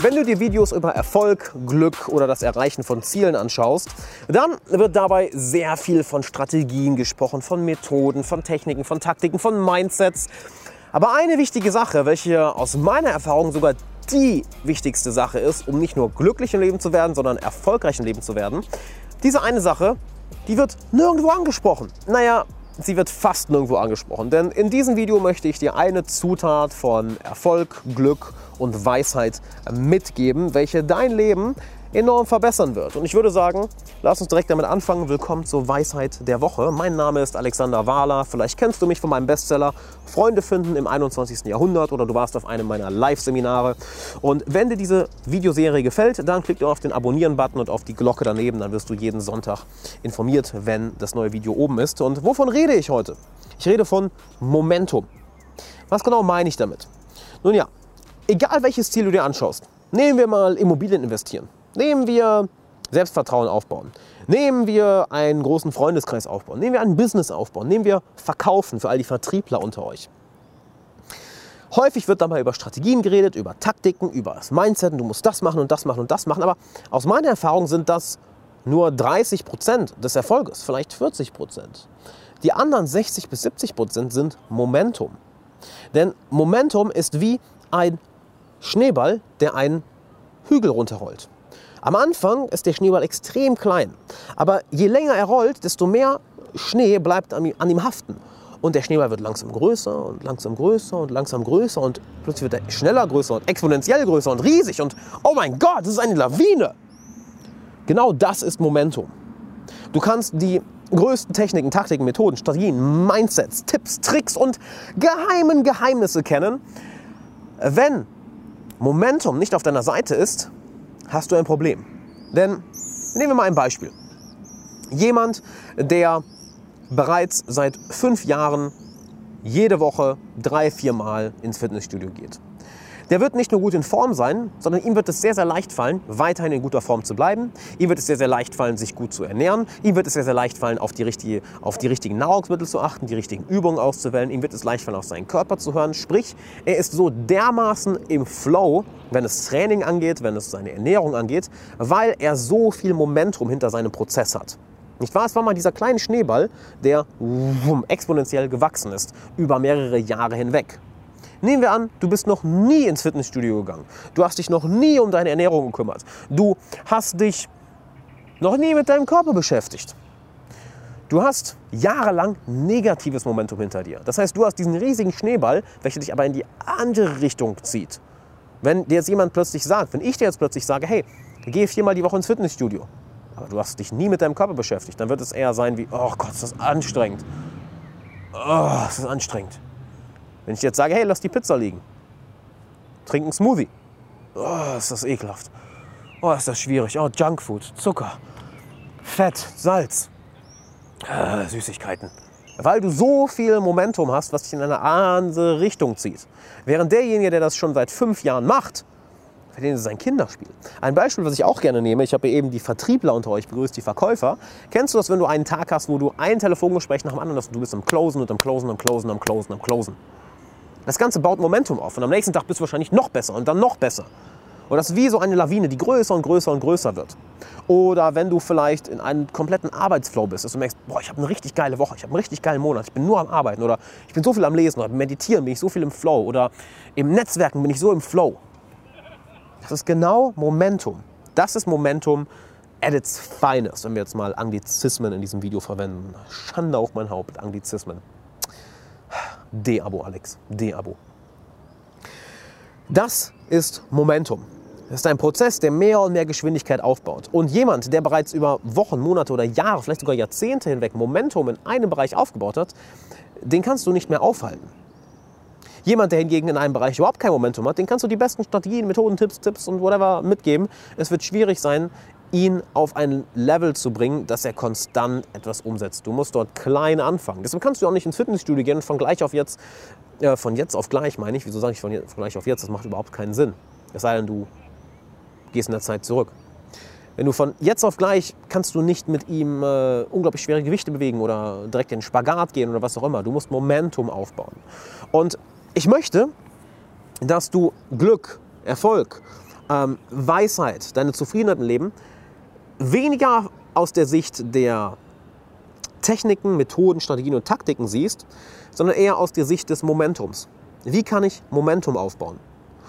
Wenn du dir Videos über Erfolg, Glück oder das Erreichen von Zielen anschaust, dann wird dabei sehr viel von Strategien gesprochen, von Methoden, von Techniken, von Taktiken, von Mindsets. Aber eine wichtige Sache, welche aus meiner Erfahrung sogar die wichtigste Sache ist, um nicht nur glücklich im Leben zu werden, sondern erfolgreich im Leben zu werden, diese eine Sache, die wird nirgendwo angesprochen. Naja, sie wird fast nirgendwo angesprochen. Denn in diesem Video möchte ich dir eine Zutat von Erfolg, Glück und Weisheit mitgeben, welche dein Leben enorm verbessern wird. Und ich würde sagen, lass uns direkt damit anfangen. Willkommen zur Weisheit der Woche. Mein Name ist Alexander Wahler. Vielleicht kennst du mich von meinem Bestseller Freunde finden im 21. Jahrhundert oder du warst auf einem meiner Live-Seminare. Und wenn dir diese Videoserie gefällt, dann klick doch auf den Abonnieren-Button und auf die Glocke daneben. Dann wirst du jeden Sonntag informiert, wenn das neue Video oben ist. Und wovon rede ich heute? Ich rede von Momentum. Was genau meine ich damit? Nun ja, egal welches Ziel du dir anschaust, nehmen wir mal Immobilien investieren. Nehmen wir Selbstvertrauen aufbauen. Nehmen wir einen großen Freundeskreis aufbauen. Nehmen wir ein Business aufbauen. Nehmen wir Verkaufen für all die Vertriebler unter euch. Häufig wird dabei über Strategien geredet, über Taktiken, über das Mindset. Du musst das machen und das machen und das machen. Aber aus meiner Erfahrung sind das nur 30 Prozent des Erfolges, vielleicht 40 Prozent. Die anderen 60 bis 70 Prozent sind Momentum. Denn Momentum ist wie ein Schneeball, der einen Hügel runterrollt. Am Anfang ist der Schneeball extrem klein, aber je länger er rollt, desto mehr Schnee bleibt an ihm haften. Und der Schneeball wird langsam größer und langsam größer und langsam größer und plötzlich wird er schneller größer und exponentiell größer und riesig und oh mein Gott, das ist eine Lawine. Genau das ist Momentum. Du kannst die größten Techniken, Taktiken, Methoden, Strategien, Mindsets, Tipps, Tricks und geheimen Geheimnisse kennen. Wenn Momentum nicht auf deiner Seite ist, hast du ein Problem. Denn nehmen wir mal ein Beispiel. Jemand, der bereits seit fünf Jahren jede Woche drei, vier Mal ins Fitnessstudio geht der wird nicht nur gut in Form sein, sondern ihm wird es sehr, sehr leicht fallen, weiterhin in guter Form zu bleiben. Ihm wird es sehr, sehr leicht fallen, sich gut zu ernähren. Ihm wird es sehr, sehr leicht fallen, auf die, richtige, auf die richtigen Nahrungsmittel zu achten, die richtigen Übungen auszuwählen. Ihm wird es leicht fallen, auf seinen Körper zu hören. Sprich, er ist so dermaßen im Flow, wenn es Training angeht, wenn es seine Ernährung angeht, weil er so viel Momentum hinter seinem Prozess hat. Nicht wahr? Es war mal dieser kleine Schneeball, der exponentiell gewachsen ist über mehrere Jahre hinweg. Nehmen wir an, du bist noch nie ins Fitnessstudio gegangen. Du hast dich noch nie um deine Ernährung gekümmert. Du hast dich noch nie mit deinem Körper beschäftigt. Du hast jahrelang negatives Momentum hinter dir. Das heißt, du hast diesen riesigen Schneeball, welcher dich aber in die andere Richtung zieht. Wenn dir jetzt jemand plötzlich sagt, wenn ich dir jetzt plötzlich sage, hey, geh viermal die Woche ins Fitnessstudio, aber du hast dich nie mit deinem Körper beschäftigt, dann wird es eher sein wie, oh Gott, ist das anstrengend. Oh, ist das anstrengend. Wenn ich jetzt sage, hey, lass die Pizza liegen, trink einen Smoothie. Oh, ist das ekelhaft. Oh, ist das schwierig. Oh, Junkfood, Zucker, Fett, Salz, äh, Süßigkeiten. Weil du so viel Momentum hast, was dich in eine andere Richtung zieht. Während derjenige, der das schon seit fünf Jahren macht, für den ist es ein Kinderspiel. Ein Beispiel, was ich auch gerne nehme, ich habe eben die Vertriebler unter euch begrüßt, die Verkäufer. Kennst du das, wenn du einen Tag hast, wo du ein Telefongespräch nach dem anderen hast und du bist am Closen und am Closen, am Closen, am Closen, am Closen. Das Ganze baut Momentum auf und am nächsten Tag bist du wahrscheinlich noch besser und dann noch besser. Und das ist wie so eine Lawine, die größer und größer und größer wird. Oder wenn du vielleicht in einem kompletten Arbeitsflow bist, dass du merkst, boah, ich habe eine richtig geile Woche, ich habe einen richtig geilen Monat, ich bin nur am Arbeiten oder ich bin so viel am Lesen oder meditieren, bin ich so viel im Flow oder im Netzwerken bin ich so im Flow. Das ist genau Momentum. Das ist Momentum at its finest, wenn wir jetzt mal Anglizismen in diesem Video verwenden. Schande auf mein Haupt, Anglizismen. De-Abo, Alex. De-Abo. Das ist Momentum. Das ist ein Prozess, der mehr und mehr Geschwindigkeit aufbaut. Und jemand, der bereits über Wochen, Monate oder Jahre, vielleicht sogar Jahrzehnte hinweg Momentum in einem Bereich aufgebaut hat, den kannst du nicht mehr aufhalten. Jemand, der hingegen in einem Bereich überhaupt kein Momentum hat, den kannst du die besten Strategien, Methoden, Tipps, Tipps und whatever mitgeben. Es wird schwierig sein, ihn auf ein Level zu bringen, dass er konstant etwas umsetzt. Du musst dort klein anfangen. Deshalb kannst du auch nicht ins Fitnessstudio gehen und von gleich auf jetzt, äh, von jetzt auf gleich meine ich, wieso sage ich von, jetzt, von gleich auf jetzt, das macht überhaupt keinen Sinn. Es sei denn, du gehst in der Zeit zurück. Wenn du von jetzt auf gleich kannst du nicht mit ihm äh, unglaublich schwere Gewichte bewegen oder direkt in den Spagat gehen oder was auch immer. Du musst Momentum aufbauen. Und ich möchte, dass du Glück, Erfolg ähm, Weisheit, deine Zufriedenheit im Leben weniger aus der Sicht der Techniken, Methoden, Strategien und Taktiken siehst, sondern eher aus der Sicht des Momentums. Wie kann ich Momentum aufbauen?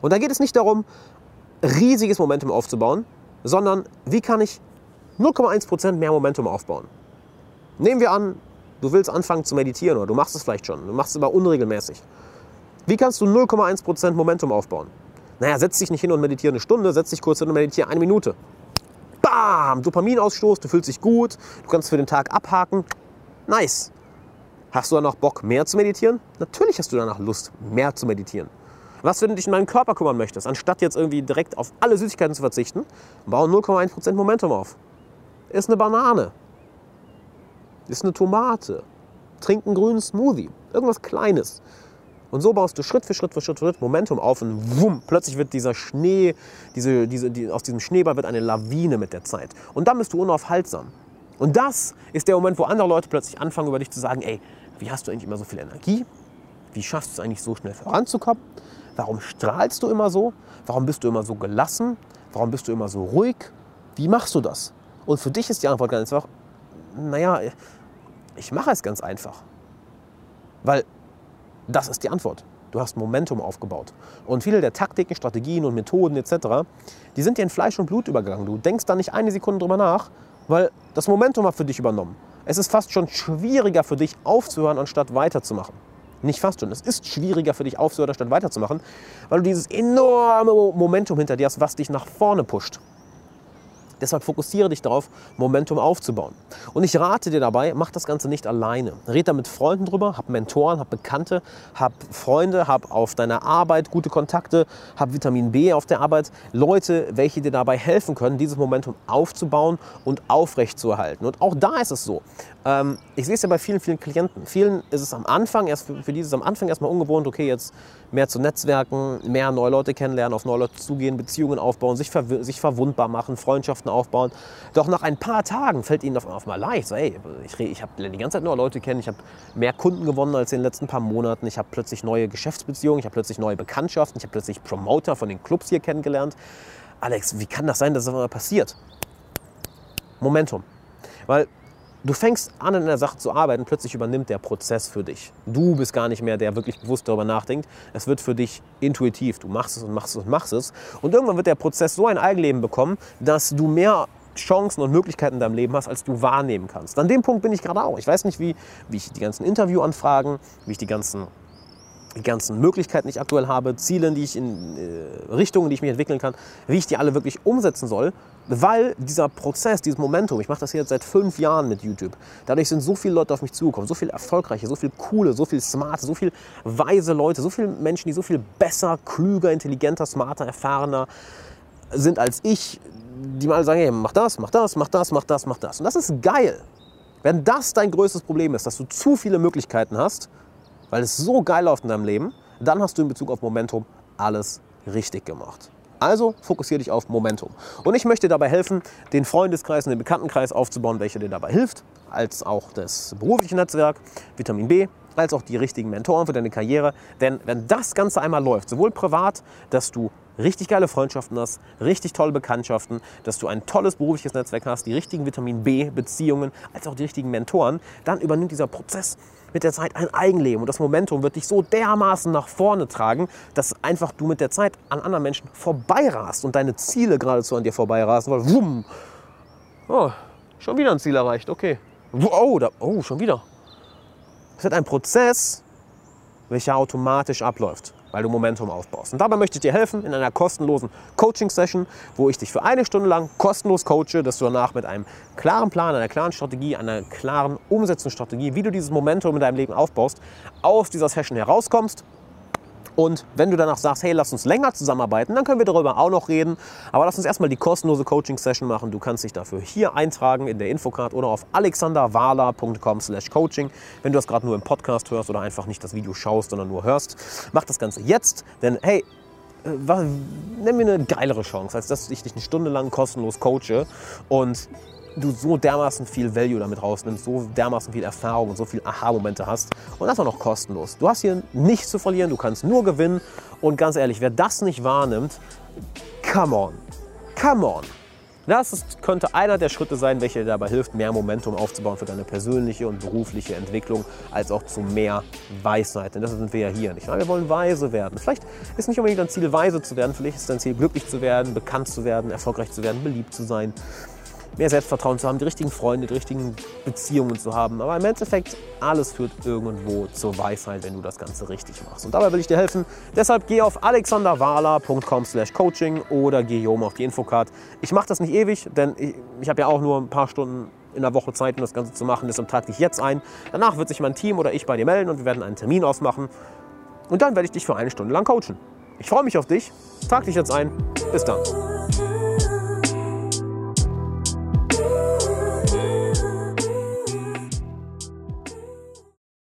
Und da geht es nicht darum, riesiges Momentum aufzubauen, sondern wie kann ich 0,1% mehr Momentum aufbauen? Nehmen wir an, du willst anfangen zu meditieren oder du machst es vielleicht schon, du machst es aber unregelmäßig. Wie kannst du 0,1% Momentum aufbauen? Naja, setz dich nicht hin und meditiere eine Stunde, setz dich kurz hin und meditiere eine Minute. Bam! Dopaminausstoß, du fühlst dich gut, du kannst für den Tag abhaken. Nice. Hast du danach Bock, mehr zu meditieren? Natürlich hast du danach Lust, mehr zu meditieren. Was, wenn du dich um deinen Körper kümmern möchtest, anstatt jetzt irgendwie direkt auf alle Süßigkeiten zu verzichten, bau 0,1% Momentum auf. Ist eine Banane. Ist eine Tomate. Trink einen grünen Smoothie. Irgendwas Kleines. Und so baust du Schritt für Schritt für Schritt für Schritt Momentum auf und wumm, plötzlich wird dieser Schnee, diese, diese, die, aus diesem Schneeball wird eine Lawine mit der Zeit. Und dann bist du unaufhaltsam. Und das ist der Moment, wo andere Leute plötzlich anfangen, über dich zu sagen, ey, wie hast du eigentlich immer so viel Energie? Wie schaffst du es eigentlich so schnell voranzukommen? Warum strahlst du immer so? Warum bist du immer so gelassen? Warum bist du immer so ruhig? Wie machst du das? Und für dich ist die Antwort ganz einfach, naja, ich mache es ganz einfach. Weil das ist die Antwort. Du hast Momentum aufgebaut. Und viele der Taktiken, Strategien und Methoden etc., die sind dir in Fleisch und Blut übergegangen. Du denkst da nicht eine Sekunde drüber nach, weil das Momentum hat für dich übernommen. Es ist fast schon schwieriger für dich aufzuhören, anstatt weiterzumachen. Nicht fast schon, es ist schwieriger für dich aufzuhören, anstatt weiterzumachen, weil du dieses enorme Momentum hinter dir hast, was dich nach vorne pusht. Deshalb fokussiere dich darauf, Momentum aufzubauen. Und ich rate dir dabei, mach das Ganze nicht alleine. Red da mit Freunden drüber, hab Mentoren, hab Bekannte, hab Freunde, hab auf deiner Arbeit gute Kontakte, hab Vitamin B auf der Arbeit, Leute, welche dir dabei helfen können, dieses Momentum aufzubauen und aufrechtzuerhalten. Und auch da ist es so. Ähm, ich sehe es ja bei vielen, vielen Klienten. Vielen ist es am Anfang, erst für, für dieses am Anfang erstmal ungewohnt, okay, jetzt mehr zu netzwerken, mehr neue Leute kennenlernen, auf neue Leute zugehen, Beziehungen aufbauen, sich, ver sich verwundbar machen, Freundschaften aufbauen. Doch nach ein paar Tagen fällt ihnen auf einmal leicht. So, ey, ich, ich habe die ganze Zeit neue Leute kennen, ich habe mehr Kunden gewonnen als in den letzten paar Monaten, ich habe plötzlich neue Geschäftsbeziehungen, ich habe plötzlich neue Bekanntschaften, ich habe plötzlich Promoter von den Clubs hier kennengelernt. Alex, wie kann das sein, dass das immer passiert? Momentum. Weil Du fängst an, in der Sache zu arbeiten, plötzlich übernimmt der Prozess für dich. Du bist gar nicht mehr der wirklich bewusst darüber nachdenkt. Es wird für dich intuitiv. Du machst es und machst es und machst es. Und irgendwann wird der Prozess so ein Eigenleben bekommen, dass du mehr Chancen und Möglichkeiten in deinem Leben hast, als du wahrnehmen kannst. An dem Punkt bin ich gerade auch. Ich weiß nicht, wie, wie ich die ganzen Interviewanfragen, wie ich die ganzen die ganzen Möglichkeiten, die ich aktuell habe, Ziele, die ich in äh, Richtungen, die ich mich entwickeln kann, wie ich die alle wirklich umsetzen soll, weil dieser Prozess, dieses Momentum, ich mache das jetzt seit fünf Jahren mit YouTube, dadurch sind so viele Leute auf mich zugekommen, so viele erfolgreiche, so viele coole, so viele smarte, so viele weise Leute, so viele Menschen, die so viel besser, klüger, intelligenter, smarter, erfahrener sind als ich, die mal sagen, hey, mach das, mach das, mach das, mach das, mach das. Und das ist geil. Wenn das dein größtes Problem ist, dass du zu viele Möglichkeiten hast, weil es so geil läuft in deinem Leben, dann hast du in Bezug auf Momentum alles richtig gemacht. Also fokussiere dich auf Momentum. Und ich möchte dir dabei helfen, den Freundeskreis und den Bekanntenkreis aufzubauen, welcher dir dabei hilft, als auch das berufliche Netzwerk, Vitamin B, als auch die richtigen Mentoren für deine Karriere. Denn wenn das Ganze einmal läuft, sowohl privat, dass du richtig geile Freundschaften hast, richtig tolle Bekanntschaften, dass du ein tolles berufliches Netzwerk hast, die richtigen Vitamin B-Beziehungen, als auch die richtigen Mentoren, dann übernimmt dieser Prozess mit der Zeit ein Eigenleben. Und das Momentum wird dich so dermaßen nach vorne tragen, dass einfach du mit der Zeit an anderen Menschen vorbeirast und deine Ziele geradezu an dir vorbeirasen, weil wumm, oh, schon wieder ein Ziel erreicht, okay. Oh, da, oh schon wieder. Es wird ein Prozess, welcher automatisch abläuft weil du Momentum aufbaust. Und dabei möchte ich dir helfen in einer kostenlosen Coaching-Session, wo ich dich für eine Stunde lang kostenlos coache, dass du danach mit einem klaren Plan, einer klaren Strategie, einer klaren Umsetzungsstrategie, wie du dieses Momentum in deinem Leben aufbaust, aus dieser Session herauskommst und wenn du danach sagst, hey, lass uns länger zusammenarbeiten, dann können wir darüber auch noch reden. Aber lass uns erstmal die kostenlose Coaching-Session machen. Du kannst dich dafür hier eintragen in der Infocard oder auf alexanderwala.com/coaching. Wenn du das gerade nur im Podcast hörst oder einfach nicht das Video schaust, sondern nur hörst, mach das Ganze jetzt. Denn hey, äh, nimm mir eine geilere Chance, als dass ich dich eine Stunde lang kostenlos coache und du so dermaßen viel Value damit rausnimmst, so dermaßen viel Erfahrung und so viel Aha-Momente hast und das auch noch kostenlos. Du hast hier nichts zu verlieren, du kannst nur gewinnen und ganz ehrlich, wer das nicht wahrnimmt, come on, come on. Das ist, könnte einer der Schritte sein, welcher dir dabei hilft, mehr Momentum aufzubauen für deine persönliche und berufliche Entwicklung, als auch zu mehr Weisheit. Denn das sind wir ja hier nicht. Wir wollen weise werden. Vielleicht ist nicht unbedingt dein Ziel, weise zu werden. Vielleicht ist dein Ziel, glücklich zu werden, bekannt zu werden, erfolgreich zu werden, beliebt zu sein mehr Selbstvertrauen zu haben, die richtigen Freunde, die richtigen Beziehungen zu haben. Aber im Endeffekt, alles führt irgendwo zur Weisheit, wenn du das Ganze richtig machst. Und dabei will ich dir helfen. Deshalb geh auf alexanderwala.com slash coaching oder geh hier oben auf die Infocard. Ich mache das nicht ewig, denn ich, ich habe ja auch nur ein paar Stunden in der Woche Zeit, um das Ganze zu machen. Deshalb trage ich jetzt ein. Danach wird sich mein Team oder ich bei dir melden und wir werden einen Termin ausmachen. Und dann werde ich dich für eine Stunde lang coachen. Ich freue mich auf dich. Trag dich jetzt ein. Bis dann.